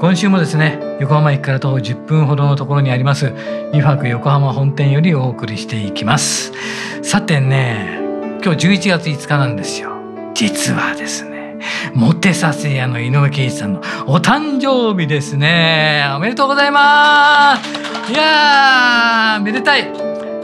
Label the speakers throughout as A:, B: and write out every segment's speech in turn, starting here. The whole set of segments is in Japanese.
A: 今週もですね横浜駅から徒歩10分ほどのところにあります油白横浜本店よりお送りしていきます。さてね今日11月5日なんですよ。実はですねモテさせ屋の井上圭一さんのお誕生日ですね。おめでとうございます。いやーめでたい。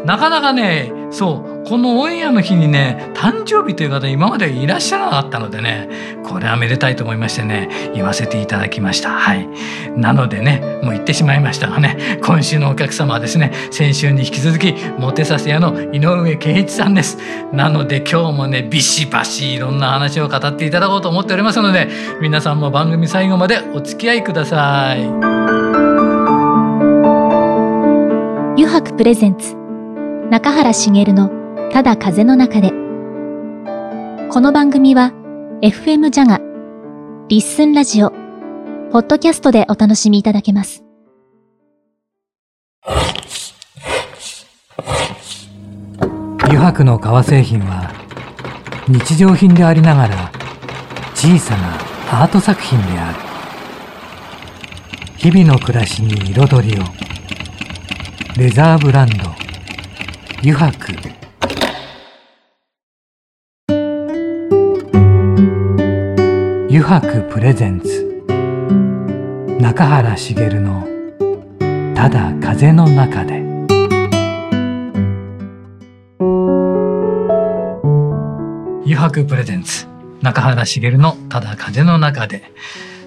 A: なかなかねそうこのオンエアの日にね誕生日という方今までいらっしゃらなかったのでねこれはめでたいと思いましてね言わせていただきました。はい。なのでねもう言ってしまいましたがね今週のお客様はですね先週に引き続きモテさせ屋の井上健一さんです。なので今日もねビシバシいろんな話を語っていただこうと思っておりますので皆さんも番組最後までお付き合いください。
B: 油白プレゼンツ中原茂のただ風の中で。この番組は FM ジャガリッスンラジオポッドキャストでお楽しみいただけます。
A: 油白の革製品は日常品でありながら小さなアート作品である。日々の暮らしに彩りを。レザーブランド油白。白プレゼンツ。中原茂の「ただ風の中で」油白プレゼンツ中原茂の「ただ風の中で」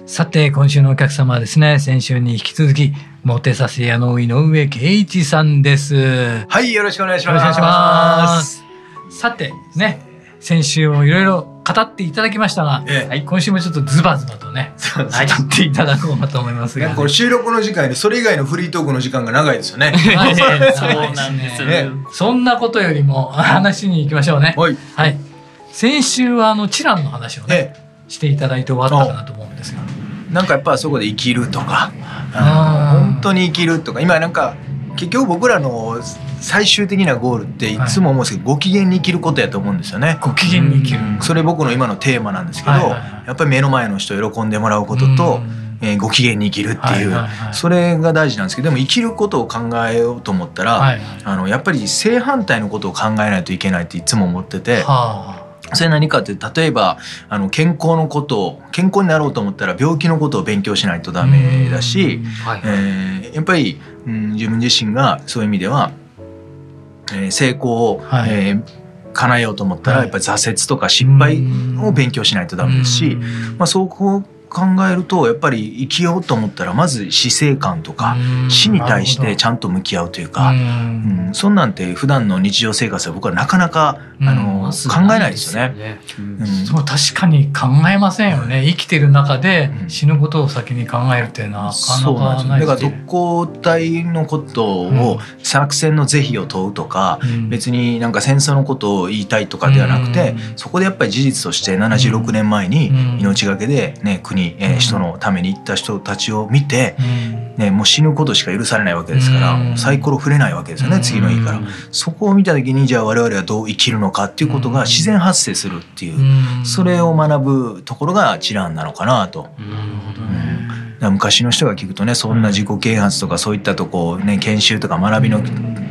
A: さて今週のお客様はですね先週に引き続きモテさせ屋の井上圭一さんです。よ
C: はい、よろしくお願いします。
A: ろしくお願いします。さてね先週もいろいろ語っていただきましたが、
C: ええ
A: はい、今週もちょっとズバズバとねはい語っていただこうと思いますが、
C: これ収録の時間よりそれ以外のフリートークの時間が長いですよね。
A: はい
D: そうなんです
C: ね
A: そんなことよりも話に行きましょうね。
C: はい。
A: はい。先週はあのチランの話をね、
C: え
A: していただいて終わったかなと思うんですが。
C: え、なんかやっぱそこで生きるとか、本当に生きるとか、今なんか結局僕らの最終的なゴールっていつも思うんですけど、ご機嫌に生きることやと思うんですよね。
A: ご機嫌に生きる。
C: それ僕の今のテーマなんですけど、
A: はいはいはい
C: やっぱり目の前の人を喜んでもらうことと、えーご機嫌に生きるっていう、
A: はいはいはい
C: それが大事なんですけどでも生きることを考えようと思ったら、
A: はい。
C: あのやっぱり正反対のことを考えないといけないっていつも思ってて。
A: は
C: それ何かって例えばあの健康のことを健康になろうと思ったら病気のことを勉強しないと
A: あ。
C: ダメだし、
A: はい。
C: えーやっぱり、うん、自分自身がそういう意味では、えー成功を、
A: はい。
C: えー叶えようと思ったら、
A: はい。
C: やっぱり挫折とか失敗を勉強しないとダメですし、まあ、そうこう考えるとやっぱり生きようと思ったらまず死生観とか死に対してちゃんと向き合うというか、うん。そんなんて普段の日常生活は僕はなかなか、
A: うん。
C: あの考えないですよね。うん。
A: そう確かに考えませんよね。生きてる中で
C: うん。
A: 死ぬことを先に考えるっていうのはなか
C: そう
A: なかない
C: ですよだから特攻隊のことを、作戦の是非を問うとか、別になんか戦争のことを言いたいとかではなくて、そこでやっぱり事実として76年前に
A: うん。
C: 命がけで、ね、国、えー
A: うん。
C: 人のために行った人たちを見て、
A: うん。
C: ね、もう死ぬことしか許されないわけですから、
A: うん。
C: サイコロ振れないわけですよね、次の日から。
A: うん。
C: そこを見た時にじゃあ我々はどう生きるのかっていうことが自然発生するっていう、
A: うん。
C: それを学ぶところが知覧なのかなと。
A: なるほどね。
C: 昔の人が聞くとねそんな自己啓発とかそういったとこね研修とか学びの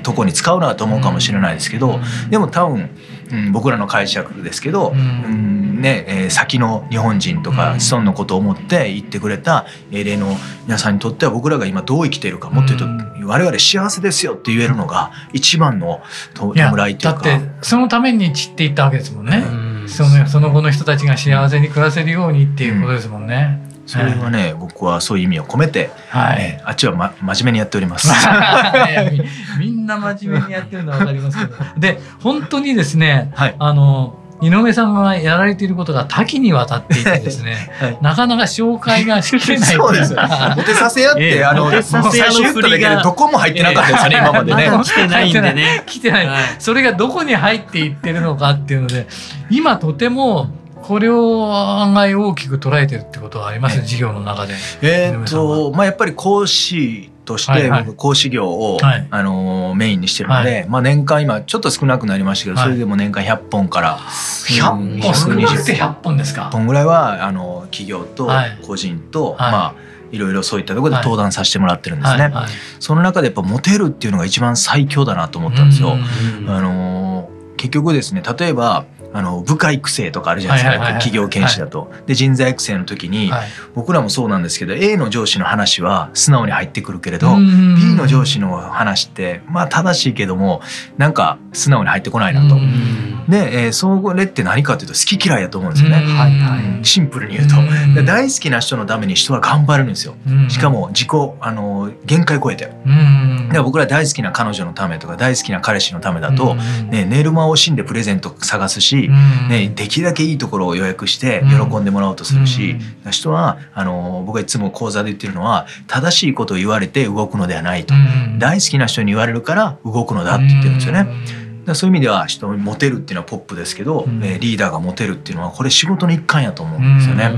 C: とこに使うなと思うかもしれないですけどでも多分、うん、僕らの解釈ですけど、
A: う
C: うんんねえー先の日本人とか
A: うん。
C: 子孫のことを思って言ってくれた英霊の皆さんにとっては僕らが今どう生きているかもっと言うと我々幸せですよって言えるのが一番の弔いというか。
A: だってそのために散っていったわけですもんね、
D: うん。
A: そのその後の人たちが幸せに暮らせるようにっていうことですもんね、
C: それはね、僕はそういう意味を込めて、
A: はい、
C: えーあっちは、ま、真面目にやっております。
A: みんな真面目にやってるのは分かりますけど。で本当にですね
C: はい。
A: あの井上さんがやられていることが多岐にわたっていてですね、
C: はい
A: なかなか紹介がしきれない
C: そうですよ。モテさせやって、
D: ええ
C: あの、最初言っただけ
D: 振りが
C: でどこも入ってなかったですよね、今までね。
D: 来てないんでね。
A: 来てない、
D: はい
A: それがどこに入っていってるのかっていうので今とてもこれを案外大きく捉えてるってことはあります、
C: ええ。
A: 授業の中で。
C: えーっと、まあ、やっぱり講師として、
A: はいはい。
C: 僕講師業を、
A: はい。
C: あのーメインにしてるので、まあ、年間今ちょっと少なくなりましたけど、
A: はい。
C: それでも年間100本から
A: 100本？少なくて100本。ですか？
C: 本ぐらいはあの企業と
A: はい。
C: 個人と、
A: はい。
C: まあいろいろそういったところで
A: はい。
C: 登壇させてもらってるんですね。
A: はい。はい。
C: その中でやっぱモテるっていうのが一番最強だなと思ったんですよ。
A: うん。
C: あのー結局ですね例えばあの部下育成とかあるじゃないですか、企業研修だと。で人材育成の時に、
A: はい
C: 僕らもそうなんですけど A の上司の話は素直に入ってくるけれど、
A: うん
C: B の上司の話ってまあ正しいけどもなんか素直に入ってこないなと。
A: うん
C: で、えーそれって何かというと好き嫌いだと思うんですよね。
A: うん
D: はいはい
C: シンプルに言うと。大好きな人のために人は頑張るんですよ。
A: うん
C: しかも自己あの限界超えて。
A: うん
C: で僕ら大好きな彼女のためとか大好きな彼氏のためだと、
A: うん
C: ね、寝る間を惜しんでプレゼント探すし、
A: うん
C: ね、できるだけいいところを予約して
A: うん。
C: 喜んでもらおうとするし、人はあの僕がいつも講座で言ってるのは正しいことを言われて動くのではないと、
A: うん
C: 大好きな人に言われるから動くのだって言ってるんですよね。
A: うん
C: だそういう意味では人をモテるっていうのはポップですけど、
A: うん。
C: えーリーダーがモテるっていうのはこれ仕事の一環やと思うんですよね。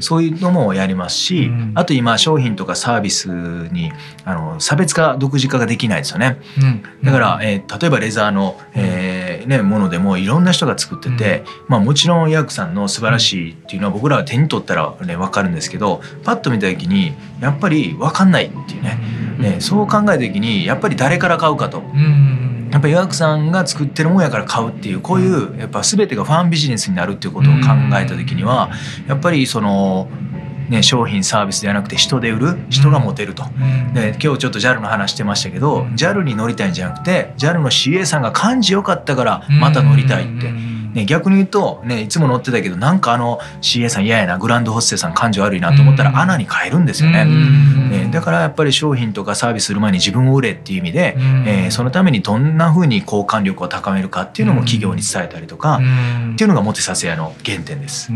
C: そういうのもやりますし、
A: うん
C: あと今商品とかサービスにあの差別化独自化ができないですよね。
A: うん。
C: だから、えー例えばレザーの、えーね、ものでもいろんな人が作ってて、まあ、もちろんヤークさんの素晴らしいっていうのは僕らは手に取ったら、ね、分かるんですけどパッと見た時にやっぱり分かんないっていうね。ねそう考えた時にやっぱり誰から買うかと。
A: うん。
C: やっぱりヤークさんが作ってるもんやから買うっていうこういうやっぱ全てがファンビジネスになるっていうことを考えた時にはやっぱりその、ね、商品サービスではなくて人で売る人がモテると。
A: うん。
C: で今日ちょっと JAL の話してましたけど JAL に乗りたいんじゃなくて JAL の CA さんが感じよかったからまた乗りたいって。ね、逆に言うと、ね、いつも乗ってたけどなんかあの CA さん嫌やなグランドホステスさん感情悪いなと思った
A: うん。
C: ら穴に変えるんですよね。
A: うん。
C: ね、だからやっぱり商品とかサービスする前に自分を売れっていう意味で、
A: うん。
C: えーそのためにどんな風に交換力を高めるかっていうのも企業に伝えたりとか、
A: うん。
C: っていうのがモテさせ屋の原点です。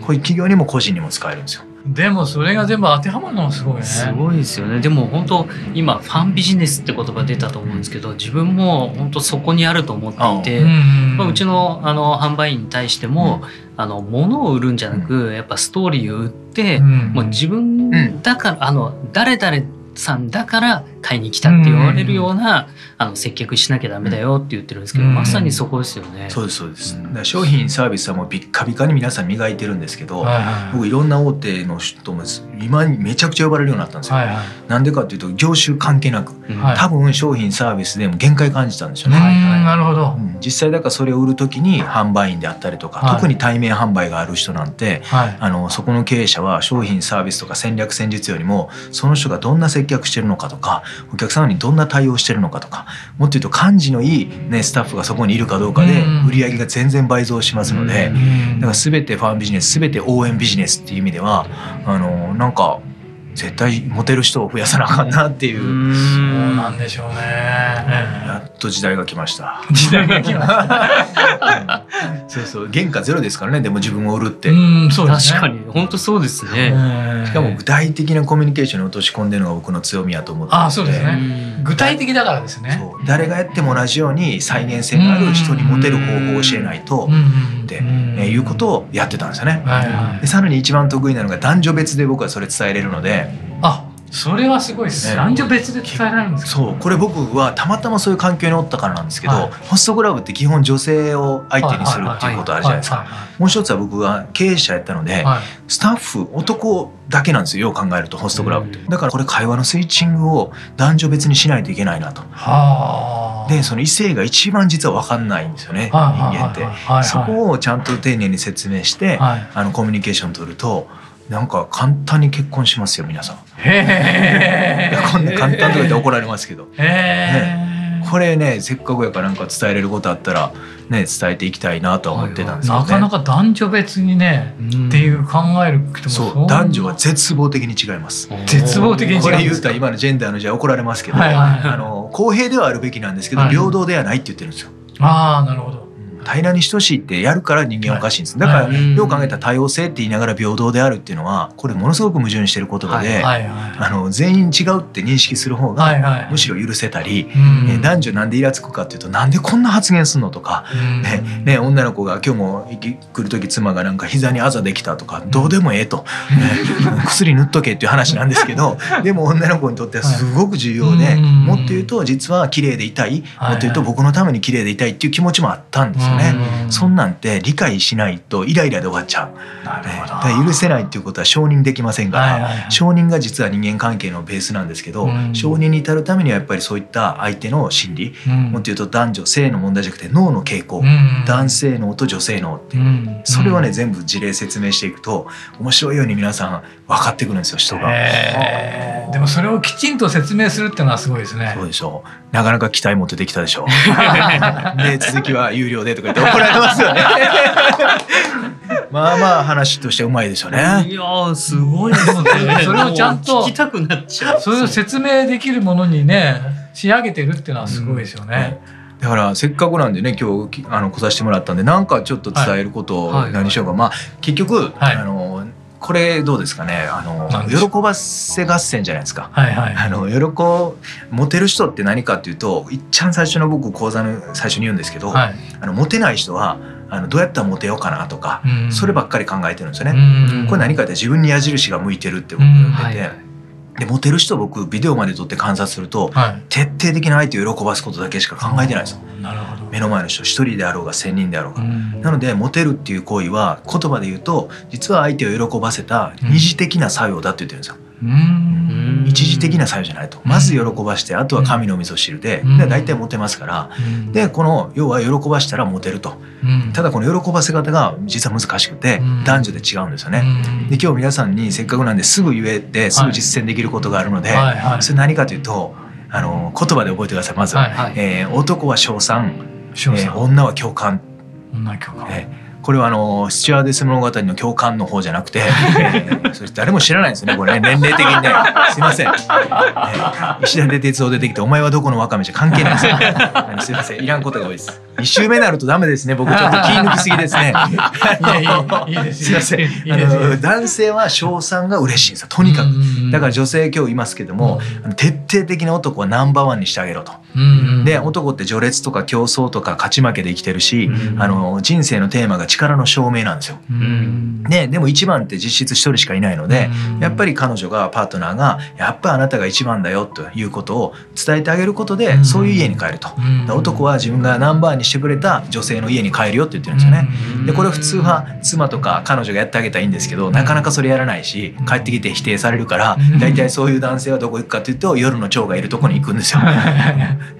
A: うん
C: こういう企業にも個人にも使えるんですよ。
A: でもそれが全部当てはまるのもすごいね。
D: すごいですよね。でも本当今ファンビジネスって言葉出たと思うんですけど、自分も本当そこにあると思っていて、
A: ん
D: まあ、うちのあの販売員に対しても、あの物を売るんじゃなく、やっぱストーリーを売って、
A: うん
D: もう自分だから、あの誰々さんだから買いに来たって言われるような、あの接客しなきゃダメだよって言ってるんですけど、
A: うん
D: まさにそこですよね。
C: そうですそうです。商品サービスはもうビッカビカに皆さん磨いてるんですけど、
A: はいはい
C: 僕いろんな大手の人も今めちゃくちゃ呼ばれるようになったんですよ。
A: はいはい
C: なんでかっていうと業種関係なく多分商品サービスでも限界感じたんですよね。
A: うんなるほど
C: う。ん実際だからそれを売る時に販売員であったりとか、
A: はい
C: 特に対面販売がある人なんて
A: はい。
C: あのそこの経営者は商品サービスとか戦略戦術よりもその人がどんな接客してるのかとかお客様にどんな対応してるのかとかもっと言うと感じのいい、ね、スタッフがそこにいるかどうかで
A: うん
C: 売り上げが全然倍増しますので。
A: うん
C: だから全てファンビジネス全て応援ビジネスっていう意味ではあのなんか絶対モテる人を増やさなあかんなっていう、
D: うん
A: そうなんでしょうね。
C: やっと時代が来ました。
A: 時代が来ました。
C: そうそう原価ゼロですからねでも自分を売るって。
A: うん、そうですね。
D: 確かに本当そうですね。
A: うん
C: しかも具体的なコミュニケーションに落とし込んでるのが僕の強みやと思ってて
A: あそうですね
D: うん
A: 具体的だからですね。
C: そう誰がやっても同じように再現性のある人にモテる方法を教えないと
A: うんうん
C: って、いうことをやってたんですよね。
A: はいはい
C: で。さらに一番得意なのが男女別で僕はそれ伝えれるので
A: あ、それはすごいです。
C: ね。
A: 男女別で伝えられるんですか？
C: そうこれ僕はたまたまそういう環境におったからなんですけど、
A: はい。
C: ホストクラブって基本女性を相手にするっていうことあるじゃないですか。もう一つは僕は経営者やったので、
A: はい。はい
C: スタッフ男だけなんですよよう考えるとホストクラブって、だからこれ会話のスイッチングを男女別にしないといけないなと。
A: はあ。
C: でその異性が一番実は分かんないんですよね人
A: はい
C: 間って。そこをちゃんと丁寧に説明して、
A: はい。
C: あのコミュニケーション取るとなんか簡単に結婚しますよ皆さん。
A: へえ。
C: こんな簡単とか言って怒られますけど
A: へえ。
C: これねせっかくやからなんか伝えれることあったらね伝えていきたいなとは思ってたんですよね。
A: なかなか男女別にね、っていう考える
C: そう男女は絶望的に違います。
A: 絶望的に違う
C: これ言うたら今のジェンダーのじゃ怒られますけど、
A: はいはい
C: あの公平ではあるべきなんですけど、
A: はい
C: 平等ではないって言ってるんですよ。
A: ああなるほど。
C: うん平らに等しいってやるから人間おかしいんです。だから、
D: はい。
C: よう考えたら多様性って言いながら平等であるっていうのはこれものすごく矛盾してる言葉で、
D: はい。
A: はい。はい。
C: あの全員違うって認識する方が、
A: はい。はい。
C: むしろ許せたり、
A: うん。
C: えー男女なんでイラつくかっていうとなんでこんな発言すんのとか、
A: うん。
C: ねね、女の子が今日も来る時妻がなんか膝にあざできたとかどうでもええと、ね 薬塗っとけっていう話なんですけどでも女の子にとってはすごく重要で、
A: はい
C: もっと言うと実は綺麗でいたい、
A: はい
C: もっと言うと僕のために綺麗でいたいっていう気持ちもあったんですよね。
A: うん。
C: そんなんて理解しないとイライラで終わっちゃう。
A: なる
C: ね許せないっていうことは承認できませんから、
A: はい
C: 承認が実は人間関係のベースなんですけど、
A: うん。
C: 承認に至るためにはやっぱりそういった相手の心理、
A: うん。
C: もっと言うと男女性の問題じゃなくて脳の傾向、
A: うん。
C: 男性脳と女性脳っていう、
A: うん。
C: それをね全部事例説明していくと面白いように皆さん分かってくるんですよ人が。
A: でもそれをきちんと説明するっていうのはすごいですね。
C: そうでしょう。なかなか期待持ってできたでしょう。で続きは有料でとか言って怒られますよね。まあまあ話としてうまいですよね。
D: いやーすごいですね。
A: それをちゃんと
D: 聞きたくなっちゃう。
A: それを説明できるものにね仕上げてるっていうのはすごいですよね。
C: だからせっかくなんでね今日きあの来させてもらったんでなんかちょっと伝えることを
D: はい。
C: 何しようか、まあ結局、
A: はい。
C: あのこれどうですかね？あの喜ばせ合戦じゃないですか。
A: はいはい。
C: あの喜モテる人って何かっていうといっちゃん最初の僕講座の最初に言うんですけど、
A: はい。
C: あのモテない人はあのどうやったらモテようかなとか、
A: うん
C: そればっかり考えてるんですよね。
A: うん
C: これ何かって自分に矢印が向いてるって僕言ってて、
D: はいはい
C: でモテる人僕ビデオまで撮って観察すると
A: はい。
C: 徹底的な相手を喜ばすことだけしか考えてないんですよ。
A: なるほど。
C: 目の前の人一人であろうが千人であろうが。
A: うん
C: なのでモテるっていう行為は言葉で言うと実は相手を喜ばせた二次的な作用だって言ってるんですよ。
A: うん
C: 一時的な作用じゃないと。まず喜ばしてあとは神の味噌汁で。
A: うん。
C: で大体モテますから。
A: うん。
C: でこの要は喜ばしたらモテると。
A: うん。
C: ただこの喜ばせ方が実は難しくて
A: うん。
C: 男女で違うんですよね。
A: うん。
C: で今日皆さんにせっかくなんですぐ言えてすぐ実践できることがあるので、それ何かというとあの言葉で覚えてくださいまず、
A: はい
D: はい。
C: えー男は称賛、えー女は共感、
A: 女教官
C: えーこれはあのスチュワーデス物語の共感の方じゃなくて、え ーそれ誰も知らないんですよねこれね。年齢的にね。すいません、えー石田で鉄道出てきて「お前はどこのワカメ」じゃ関係ないですよすいません。いらんことが多いです。2週目になるとダメですね。僕ちょっと 気抜きすぎですね。
A: いやいいす。
C: すいません。あの男性は称賛が嬉しいんですよとにかく。
A: うん
C: だから女性今日いますけども、徹底的に男はナンバーワンにしてあげろと。
A: うん
C: で男って序列とか競争とか勝ち負けで生きてるし、
A: うん。
C: あの人生のテーマが力の証明なんですよ。
A: うん
C: ででも一番って実質一人しかいないので、
A: うん
C: やっぱり彼女がパートナーがやっぱあなたが一番だよということを伝えてあげることで、
A: うん
C: そういう家に帰ると。男は自分がナンバーにしてくれた女性の家に帰るよって言ってるんですよね。でこれ普通は妻とか彼女がやってあげたらいいんですけどなかなかそれやらないし帰ってきて否定されるから
A: うん
C: 大体そういう男性はどこ行くかっていうと夜の蝶がいるとこに行くんですよ。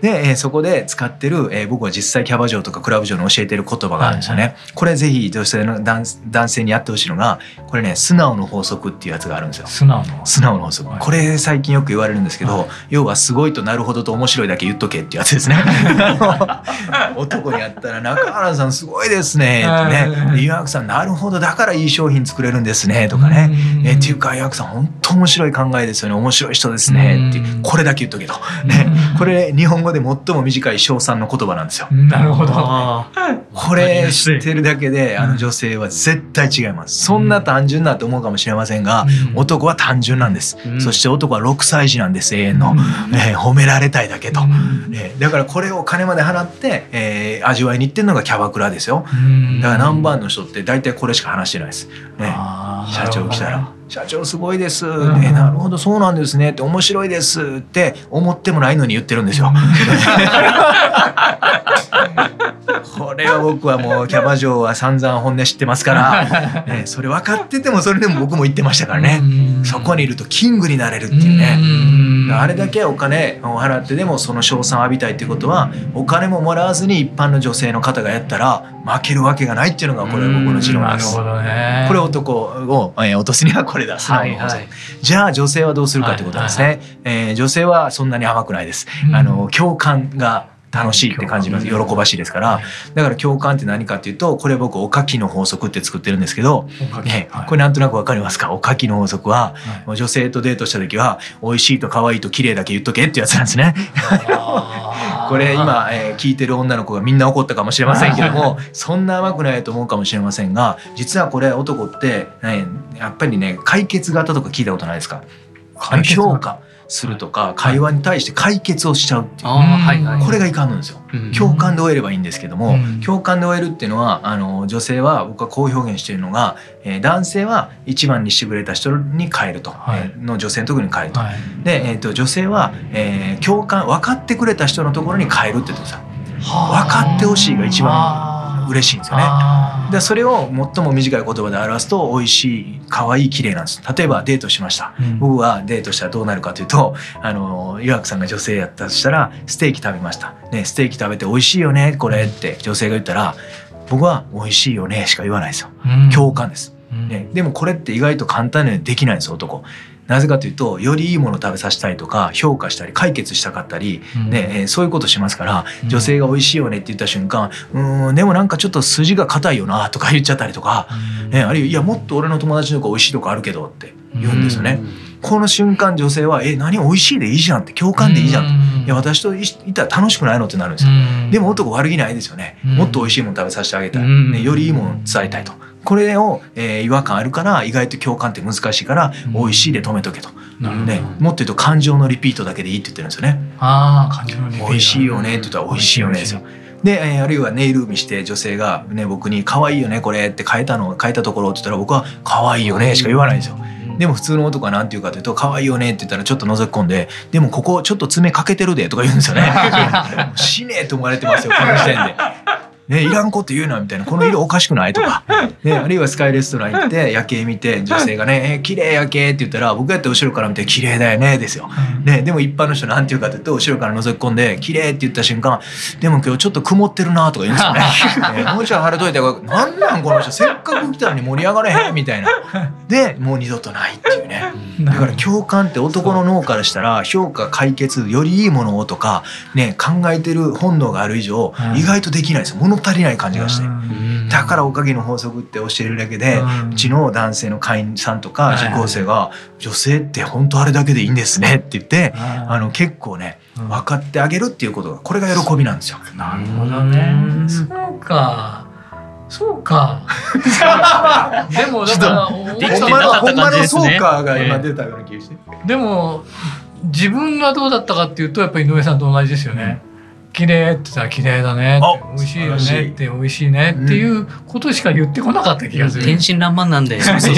C: で、えーそこで使ってる、えー僕は実際キャバ嬢とかクラブ嬢に教えてる言葉があるんですよね。
A: はい
C: これぜひ女性の男男性にやってほしいのがこれね素直の法則っていうやつがあるんですよ。
A: 素直の。
C: 素直の法則。
A: はい。
C: これ最近よく言われるんですけど、
A: はい。
C: 要はすごいとなるほどと面白いだけ言っとけっていうやつですね。男に会ったら中原さんすごいですねってね。で岩城さんなるほどだからいい商品作れるんですねとかね。
A: うん。
C: えっていうか岩城さん本当面白い考えですよね。面白い人ですねってこれだけ言っとけと。ね
A: うん。
C: これ日本語で最も短い称賛の言葉なんですよ。
A: なるほど。
D: あ
C: これ知ってるだけであの女性は絶対違います。そんな単純なと思うかもしれませんが
A: うん。
C: 男は単純なんです。
D: うん。
C: そして男は6歳児なんです永遠の、えー褒められたいだけと、
A: うん。
C: えーだからこれを金まで払って、えー味わいに行ってるのがキャバクラですよ。
A: うん。
C: だからナンバーの人って大体これしか話してないです、ね、社長来たら。
A: なるほ「
C: 社長すごいです」
A: ん。
C: えなるほどそうなんですね」って「面白いです」って思ってもないのに言ってるんですよ。これは僕はもうキャバ嬢は散々本音知ってますから、ね、それ分かっててもそれでも僕も言ってましたからね。
A: うん。
C: そこにいるとキングになれるっていうね。
A: うん。
C: あれだけお金を払ってでもその賞賛を浴びたいっていうことはお金ももらわずに一般の女性の方がやったら負けるわけがないっていうのがこれは僕の持論です。これ男を、えー落とすにはこれだ素直な法則
D: はいはい。
C: じゃあ女性はどうするかってことですね、
A: はい。
C: えー女性はそんなに甘くないです、
A: うん。
C: あの共感が楽しいって感じます喜ばしいですから。だから共感って何かっていうとこれ僕おかきの法則って作ってるんですけど、ね、これなんとなくわかりますか？おかきの法則は、女性とデートした時は美味しいと可愛いと綺麗だけ言っとけってやつなんですね。これ今、えー、聞いてる女の子がみんな怒ったかもしれませんけどもそんな甘くないと思うかもしれませんが実はこれ男って、ね、やっぱりね解決型とか聞いたことないですか？評価するとか会話に対して解決をしちゃうっていう、これがいかんのですよ、共感で終えればいいんですけども、共感で終えるっていうのはあの女性は僕はこう表現しているのが、えー、男性は一番にしてくれた人に変えると、はい、の女性のところに変えると、はい、で、えーと、女性は、えー、共感分かってくれた人のところに変えるって言ってください分かってほしいが一番嬉しいんですよね。でそれを最も短い言葉で表すと美味しい可愛い綺麗なんです。例えばデートしました、うん、僕はデートしたらどうなるかというと あの湯白さんが女性やったとしたらステーキ食べました、ね、ステーキ食べて美味しいよねこれって女性が言ったら僕は美味しいよねしか言わないですよ、うん、共感です、ね、でもこれって意外と簡単にできないんです男なぜかというとよりいいものを食べさせたいとか評価したり解決したかったり、ね、うん、そういうことしますから女性が美味しいよねって言った瞬間うんでもなんかちょっと筋が硬いよなとか言っちゃったりとか、ね、あるいはいやもっと俺の友達の子美味しいとこあるけどって言うんですよね。この瞬間女性は「え何美味しいでいいじゃん」って共感でいいじゃんいや私といたら楽しくないのってなるんですよ。でも男悪気ないですよね。もっと美味しいもの食べさせてあげたい、ね、よりいいものを伝えたいとこれを、えー、違和感あるから意外と共感って難しいから「美味しい」で止めとけと。ね、もっと言うと感情のリピートだけでいいって言ってるんですよね。
A: ああ、感情のリピー
C: ト。美味しいよねって言ったら美味しいよねですよ。で、えー、あるいはネイル見して女性が、ね、僕に「可愛いよねこれ」って変えたの変えたところって言ったら僕は「可愛いよね」しか言わないんですよ。でも普通の男は何て言うかというと「可愛いよね」って言ったらちょっと覗き込んで「でもここちょっと爪かけてるで」とか言うんですよね。死ねえと思われてますよこの時点で。ね、いらんこと言うなみたいなこの色おかしくない？とか、ね、あるいはスカイレストラン行って夜景見て女性がね「え綺麗夜景」って言ったら僕やって後ろから見て「綺麗だよね」ですよ。ね、でも一般の人なんて言うかというと後ろから覗き込んで「綺麗って言った瞬間「でも今日ちょっと曇ってるな」とか言うんですよね。ね もうちょい晴れといて「なんなんこの人せっかく来たのに盛り上がれへん」みたいな。でもう二度とないっていうね。だから共感って男の脳からしたら評価解決よりいいものをとか、ね、考えてる本能がある以上意外とできないです物足りない感じがしてだからおかげの法則って教えるだけでうちの男性の会員さんとか受講生が「女性って本当あれだけでいいんですね」って言ってあの結構ね分かってあげるっていうことがこれが喜びなんですよ。
A: なるほどねそうかそうか。でもだから
D: できてなかった感じですね。
C: そうかが今出たような気がして。
A: でも自分がどうだったかっていうとやっぱり井上さんと同じですよね。綺麗って言ったら綺麗だね美味しいよねって美味しいねっていうことしか言ってこなかった気がする。
D: 天真爛漫なん。で。そうそう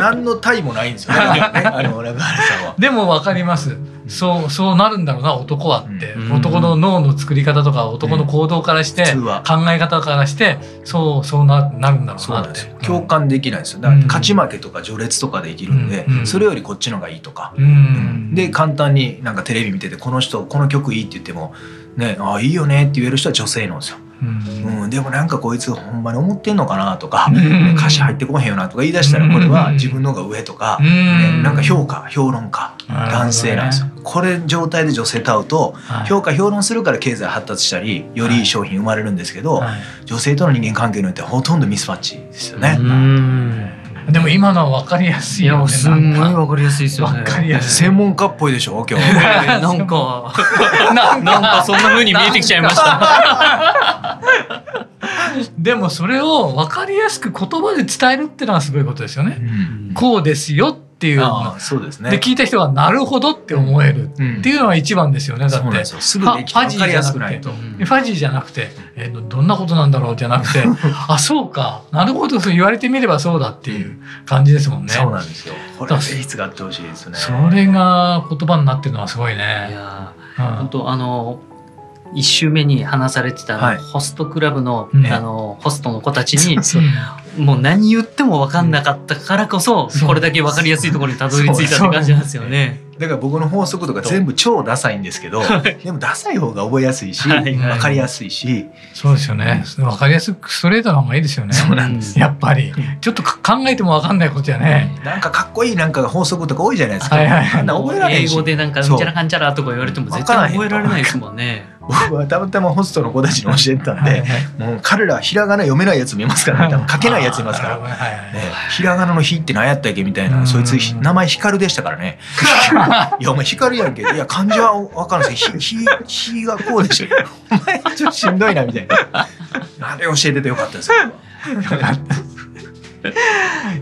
C: 何の体もないん。ですよね。あの中原さん。は。
A: でもわかります。そうそうなるんだろうな男はって、うん、男の脳の作り方とか男の行動からして、うん、考え方からしてそうそうななるんだろうなって。
C: 共感できないですよ。だから勝ち負けとか序列とかできるんで、うん、それよりこっちのがいいとか、で簡単になんかテレビ見ててこの人この曲いいって言ってもねああいいよねって言える人は女性なんですよ。うん、でもなんかこいつほんまに思ってんのかなとか、歌詞入ってこへんよなとか言い出したらこれは自分の方が上とか、ね、なんか評価評論家男性なんですよ。これ状態で女性と会うと、評価評論するから経済発達したりよりいい商品生まれるんですけど、女性との人間関係によってほとんどミスマッチですよね。
A: でも今のは分かりやすいよね。
D: すごい分かりやすいですよね。
C: 専門家っぽいでしょ今日。
D: なんかなんかそんな風に見えてきちゃいました。
A: でもそれを分かりやすく言葉で伝えるっていうのはすごいことですよね。うん、こうですよっていう
C: そうですね。
A: で聞いた人がなるほどって思えるっていうのが一番ですよね。だって
C: すぐファジーじゃなくて、
A: ファジーじゃなくて、えー、どんなことなんだろうじゃなくて、あそうか、なるほどそう言われてみればそうだっていう感じですもんね。
C: そうなんですよ。これ性質があってほしいですね。
A: それが言葉になってるのはすごいね。
D: いや、本当あの1週目に話されてた、はい、ホストクラブの,、あのホストの子たちに もう何言っても分かんなかったからこそ、これだけ分かりやすいところにたどり着いたって感じなんですよね。
C: だから僕の法則とか全部超ダサいんですけど、でもダサい方が覚えやすいし、
D: はい
C: わかりやすいし、
A: そうですよね。わかりやすくストレートの方がいいですよね。
C: そうなんです
A: やっぱり。ちょっとか考えてもわかんないことやね。
C: なんかかっこいいなんか法則とか多いじゃないですか。
A: はいはいはい
C: あんな覚えられへんし
D: 英語。でなんかうんちゃらかんちゃらとか言われても絶対覚えられないですもんね。
C: 僕はたまたまホストの子たちに教えてたんで、もう彼らはひらがな読めないやつ見ますからね、多分書けないやついますから。ひらがなの「ひ」って何やったっけみたいな、
A: うん
C: そいつひ名前光でしたからね。いやお前光やんけ。いや漢字は分かるんですけど「ひ」ひひがこうでしょ。お前ちょっとしんどいなみたいな。あれ教えててよかったですよ。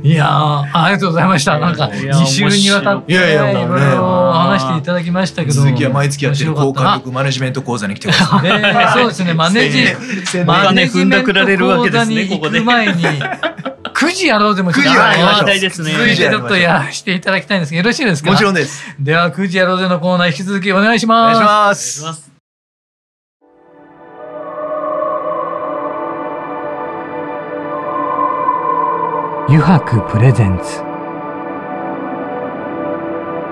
A: いやーありがとうございました。なんか
D: いや
A: 2週にわたって
C: い
A: ろいろ話していただきましたけど。
C: 続きは毎月やってる交
A: 面白かっ
C: 換力マネジメント講座に来てください。
A: たねそうですね。マネジマ
D: 金
A: ネジメント講座に行く前に9時やろうでもちょっと
C: 9時やりましょう
D: 話題ですね
A: 続いてちょっとやらせていただきたいんですけどよろしいですか？
C: もちろんです。
A: では9時やろうぜのコーナー引き続きお願いします
C: お願いします。
A: 油白プレゼンツ。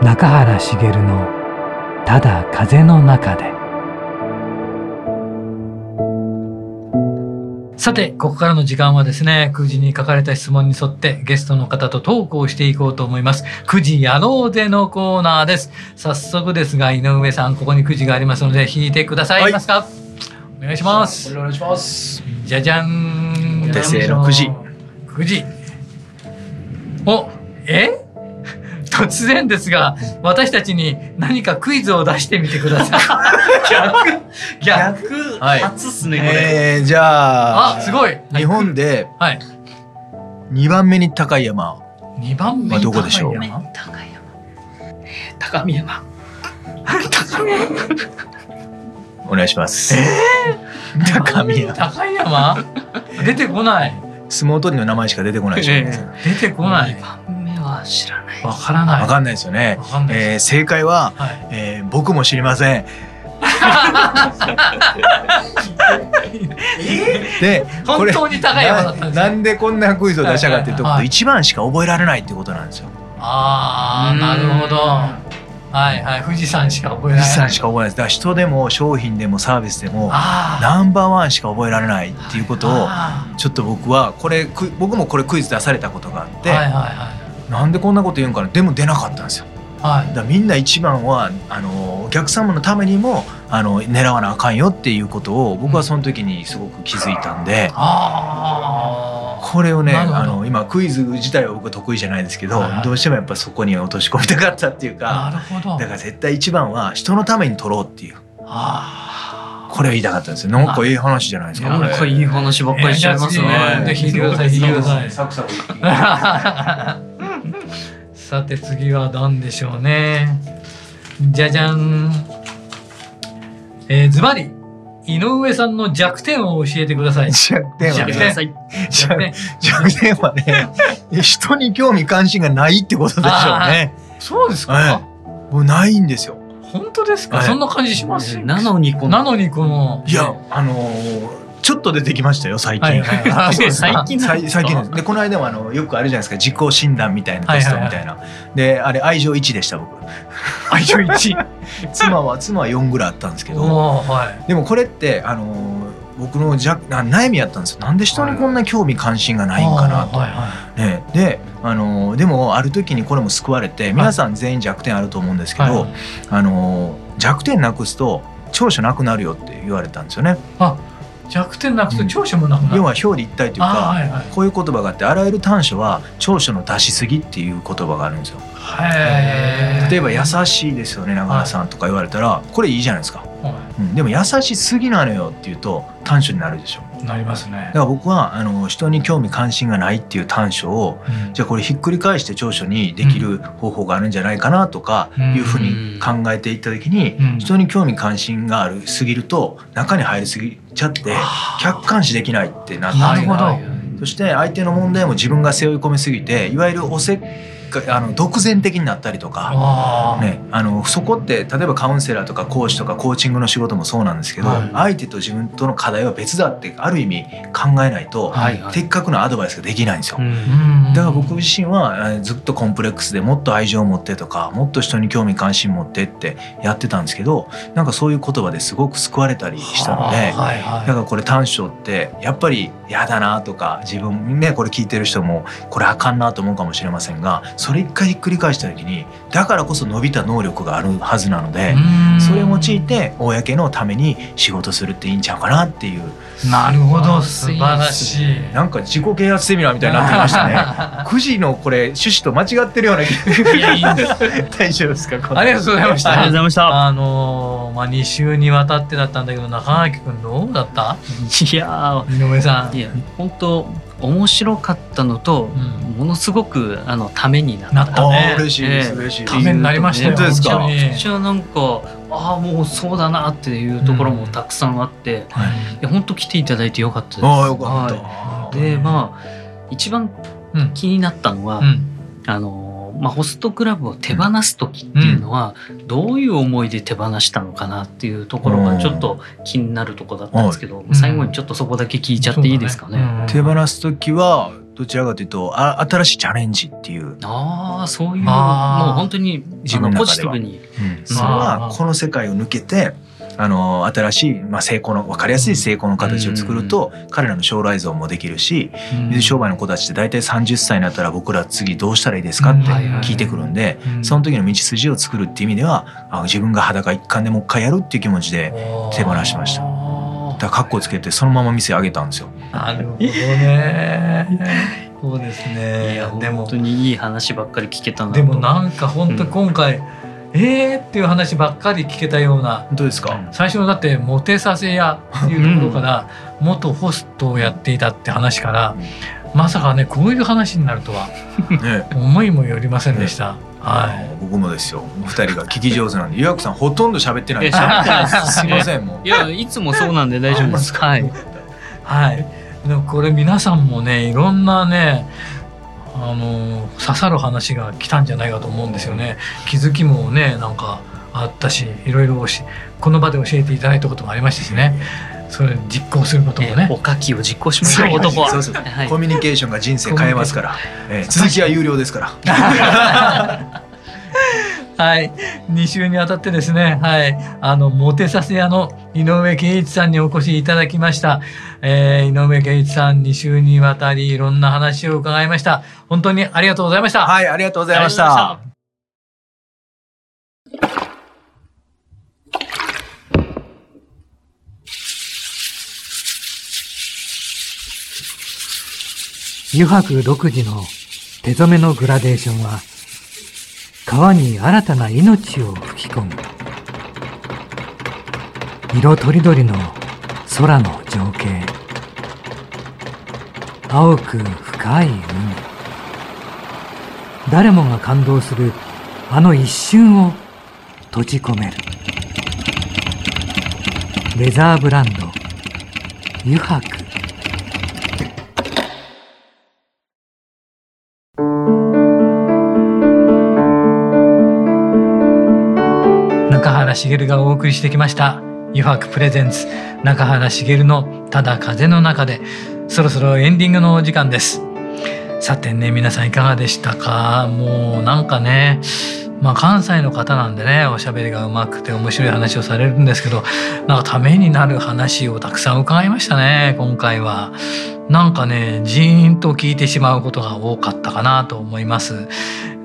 A: 中原茂の「ただ風の中で」さてここからの時間はですね9時に書かれた質問に沿ってゲストの方とトークをしていこうと思います。9時やろうぜのコーナーです。早速ですが井上さんここに9時がありますので引いてください、
C: はい。
A: ますか？お願いします。
C: お願いします。
A: じゃじゃん。
C: お手製の9時
A: 9時おえ？突然ですが私たちに何かクイズを出してみてください。逆？逆。
C: はい。
D: 初っすね、これ。
C: えー、じゃあ
A: あすごい。
C: 日本で
A: はい。
C: 2番目に高い山。
A: 2番目
C: まあどこでしょう？
A: 高い山。
D: 高山。えー高見山。
C: お願いします。高見山
A: 高い山？出てこない
C: 相撲取りの名前しか出てこないでし。ょうね。
A: 出てこない。
D: 二番目は知らない。
A: わからない。
C: わかんないですよね。
A: わ。かんない
C: えー、正解は、
A: はい。
C: えー、僕も知りません。で、
A: 本当に高い山だったんですよ
C: ななんでこんなクイズを出したかっていうと、
A: はいはいはい。
C: 一番しか覚えられないってことなんですよ。
A: ああなるほどはいはい富士山しか覚えられない。
C: 富士山しか覚えない。です。だから人でも商品でもサービスでもナンバーワンしか覚えられないっていうことを
A: あ
C: ちょっと僕はこれク僕もこれクイズ出されたことがあって、
A: ーはいは
C: なんでこんなこと言うんかな？でも出なかったんですよ。
A: いはい。はい
C: だみんな一番はあのお客様のためにもあの狙わなあかんよっていうことを僕はその時にすごく気づいたんで、
A: あ
C: これをねあの今クイズ自体は僕は得意じゃないですけど、
A: はいはい。
C: どうしてもやっぱそこに落とし込みたかったっていう
A: あな
C: か
A: るほど。
C: だから絶対一番は人のために取ろうっていう。
A: あ
C: これを言いたかったんですよ。なんかいい話じゃないですか
D: なんかいい話ばっかりしちゃいますね。
A: えーじゃあ次ね引いてください引いてください。
C: サクサク
A: あさて次は何でしょうね。じゃじゃん。えー、ズバリ井上さんの弱点を教えてください。
C: 弱点は
A: 弱点。
C: ね。
A: 弱点。
C: 弱点はね人に興味関心がないってことでしょうね。
A: そうですか、
C: はいもうないんですよ。
A: 本当ですか、
C: はい
A: そんな感じします？
D: なのにこの。
A: なのにこの。
C: いや、あのーちょっと出てきましたよ最近。
D: 最近
C: 最最近でこの間もあのよくあるじゃないですか。自己診断みたいなテストみたいな、であれ愛情1でした僕。
A: 愛情一
C: 妻は妻は4ぐらいあったんですけ
A: お
C: ど
A: ーはい。
C: でもこれってあのー僕のじゃな悩みやったんですよ。なんで人にこんな興味関心がないんかなと、
A: はいは
C: ね、で、あのーでもある時にこれも救われて皆さん全員弱点あると思うんですけど、
A: はいはい。
C: あのー弱点なくすと長所なくなるよって言われたんですよね。
A: あ弱点なくて長所もなくなる、
C: 要は表裏一体というか、
A: はいはい。
C: こういう言葉があってあらゆる短所は長所の出しすぎっていう言葉があるんですよ。例えば優しいですよね長原さんとか言われたらこれいいじゃないですか。
A: は
C: うん、でも優しすぎなのよっていうと短所になるでしょ。
A: いなりますね。
C: だから僕はあの人に興味関心がないっていう短所を
A: うん。
C: じゃあこれひっくり返して長所にできる方法があるんじゃないかなとかいうふうに考えていった時に
A: うん。
C: 人に興味関心があるすぎると中に入りすぎちゃって客観視できないってなったそして相手の問題も自分が背負い込みすぎていわゆるおせっあの独善的になったりとか、ね、あのそこって例えばカウンセラーとか講師とかコーチングの仕事もそうなんですけど、はい、相手と自分との課題は別だってある意味考えないと、はいはい、的確なアドバイスができないんですよ。だから僕自身はずっとコンプレックスでもっと愛情を持ってとかもっと人に興味関心持ってってやってたんですけどなんかそういう言葉ですごく救われたりしたので、はいはい、だからこれ短所ってやっぱり嫌だなとか自分ねこれ聞いてる人もこれあかんなと思うかもしれませんがそれ一回ひっくり返した時にだからこそ伸びた能力があるはずなのでそれを用いて公のために仕事するっていいんちゃうかなっていう。
A: なるほど。素晴らしい。
C: なんか自己啓発セミナーみたいになってましたね。9時のこれ趣旨と間違ってるような気が。いやいいんです大丈夫ですか？
A: ありがとうございました。
D: ありがとうございました。
A: あのー、まあ2週にわたってだったんだけど中垣君どうだった？
D: いや
A: 井上さん。
D: いや本当面白かったのと、うん、ものすごくあのためになった。な
A: ったね。
C: 嬉しいです、えー、嬉しい。
A: ためになりましたよ。
C: 本当ですか？め
D: っちゃなんかああもうそうだなっていうところもたくさんあって、うん、いや本当来ていただいてよかったです。
C: ああよかった。
D: はい、でまあ一番気になったのは、うん、あのまあ、ホストクラブを手放す時っていうのはどういう思いで手放したのかなっていうところがちょっと気になるとこだったんですけど、最後にちょっとそこだけ聞いちゃっていいですかね。ね
C: 手放す時はどちらかというとあ新しいチャレンジっていう。
D: ああそういうもう本当に自分ポジティブに、
C: うん、それはこの世界を抜けてあの新しい、まあ、成功の分かりやすい成功の形を作ると、彼らの将来像もできるし、水商売の子たちって大体30歳になったら僕ら次どうしたらいいですかって聞いてくるんで、その時の道筋を作るっていう意味ではあ自分が裸一貫でもう一回やるっていう気持ちで手放しました。だからカッコつけてそのまま店あげたんですよ。
A: なるほどね。そうですね。
D: いやでも本当にいい話ばっかり聞けたな
A: でもなんか本当今回、うんえーっていう話ばっかり聞けたような
C: どうですか？
A: 最初のだってモテさせ屋っていうところから元ホストをやっていたって話から、まさかねこういう話になるとは、ね、思いもよりませんでした。ねはい、
C: 僕もですよ二人が聞き上手なんで、ゆうさんほとんど喋ってない。
D: 喋ってないです。
C: すみませんも
D: う。いやいつもそうなんで 大丈夫です。はい。
A: はい。でもこれ皆さんもねいろんなねあの刺さる話が来たんじゃないかと思うんですよね。気づきもねなんかあったしいろいろこの場で教えていただいたこともありましたしね。それ実行することもね。
D: おかきを実行しましょう男は。
C: そうそう、はい、コミュニケーションが人生変えますから。えー、続きは有料ですから。
A: はい、2週にわたってですね、はい、あのモテさせ屋の井上圭一さんにお越しいただきました。えー、井上圭一さん2週にわたりいろんな話を伺いました。本当にありがとうございました。
C: はい、ありがとうございました。
A: 油白独自の手染めのグラデーションは川に新たな命を吹き込む色とりどりの空の情景。青く深い海。誰もが感動するあの一瞬を閉じ込める。レザーブランド。油白。茂がお送りしてきました「油白プレゼンツ中原茂のただ風の中で」そろそろエンディングのお時間ですさてね皆さんいかがでしたか？もうなんかねまあ関西の方なんでねおしゃべりがうまくて面白い話をされるんですけどなんかためになる話をたくさん伺いましたね今回は。なんかねジーンと聞いてしまうことが多かったかなと思います。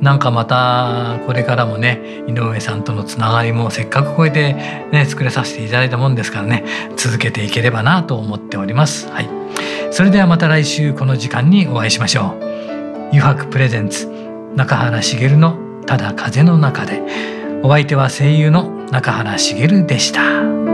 A: なんかまたこれからもね井上さんとのつながりもせっかくこうやってね作れさせていただいたもんですからね続けていければなと思っております。はい。それではまた来週この時間にお会いしましょう。油白プレゼンツ中原茂のただ風の中でお相手は声優の中原茂でした。